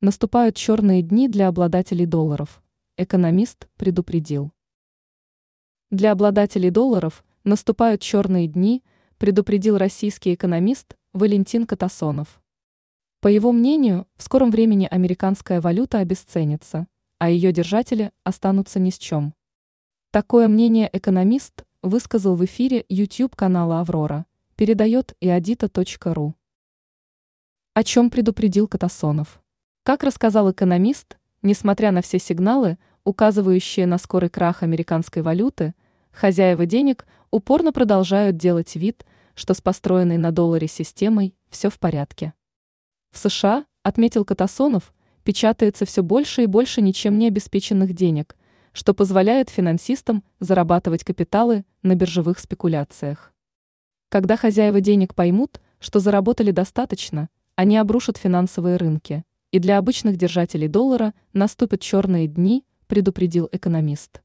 Наступают черные дни для обладателей долларов. Экономист предупредил. Для обладателей долларов наступают черные дни, предупредил российский экономист Валентин Катасонов. По его мнению, в скором времени американская валюта обесценится, а ее держатели останутся ни с чем. Такое мнение экономист высказал в эфире YouTube канала «Аврора», передает и адита.ру. О чем предупредил Катасонов? Как рассказал экономист, несмотря на все сигналы, указывающие на скорый крах американской валюты, хозяева денег упорно продолжают делать вид, что с построенной на долларе системой все в порядке. В США, отметил Катасонов, печатается все больше и больше ничем не обеспеченных денег, что позволяет финансистам зарабатывать капиталы на биржевых спекуляциях. Когда хозяева денег поймут, что заработали достаточно, они обрушат финансовые рынки – и для обычных держателей доллара наступят черные дни, предупредил экономист.